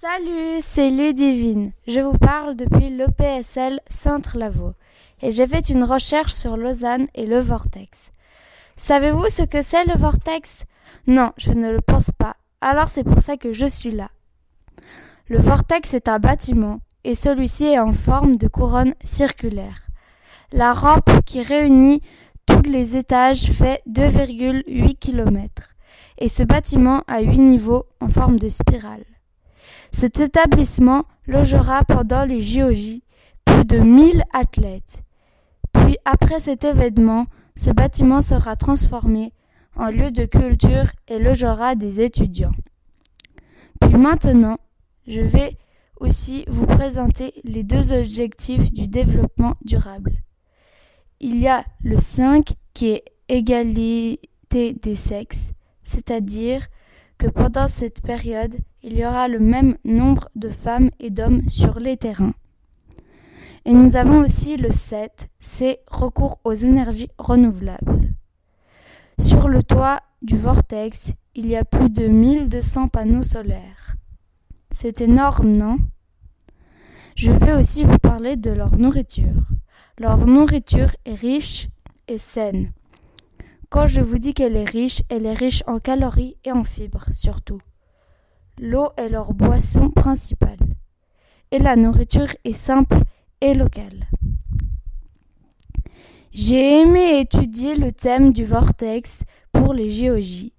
Salut, c'est Ludivine. Je vous parle depuis l'EPSL Centre Lavaux et j'ai fait une recherche sur Lausanne et le vortex. Savez-vous ce que c'est le vortex? Non, je ne le pense pas. Alors c'est pour ça que je suis là. Le vortex est un bâtiment et celui-ci est en forme de couronne circulaire. La rampe qui réunit tous les étages fait 2,8 km et ce bâtiment a huit niveaux en forme de spirale. Cet établissement logera pendant les JOJ plus de 1000 athlètes. Puis après cet événement, ce bâtiment sera transformé en lieu de culture et logera des étudiants. Puis maintenant, je vais aussi vous présenter les deux objectifs du développement durable. Il y a le 5 qui est égalité des sexes, c'est-à-dire que pendant cette période, il y aura le même nombre de femmes et d'hommes sur les terrains. Et nous avons aussi le 7, c'est recours aux énergies renouvelables. Sur le toit du vortex, il y a plus de 1200 panneaux solaires. C'est énorme, non? Je vais aussi vous parler de leur nourriture. Leur nourriture est riche et saine. Quand je vous dis qu'elle est riche, elle est riche en calories et en fibres surtout. L'eau est leur boisson principale. Et la nourriture est simple et locale. J'ai aimé étudier le thème du vortex pour les géologies.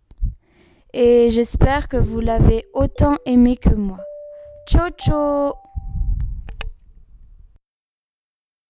Et j'espère que vous l'avez autant aimé que moi. Ciao ciao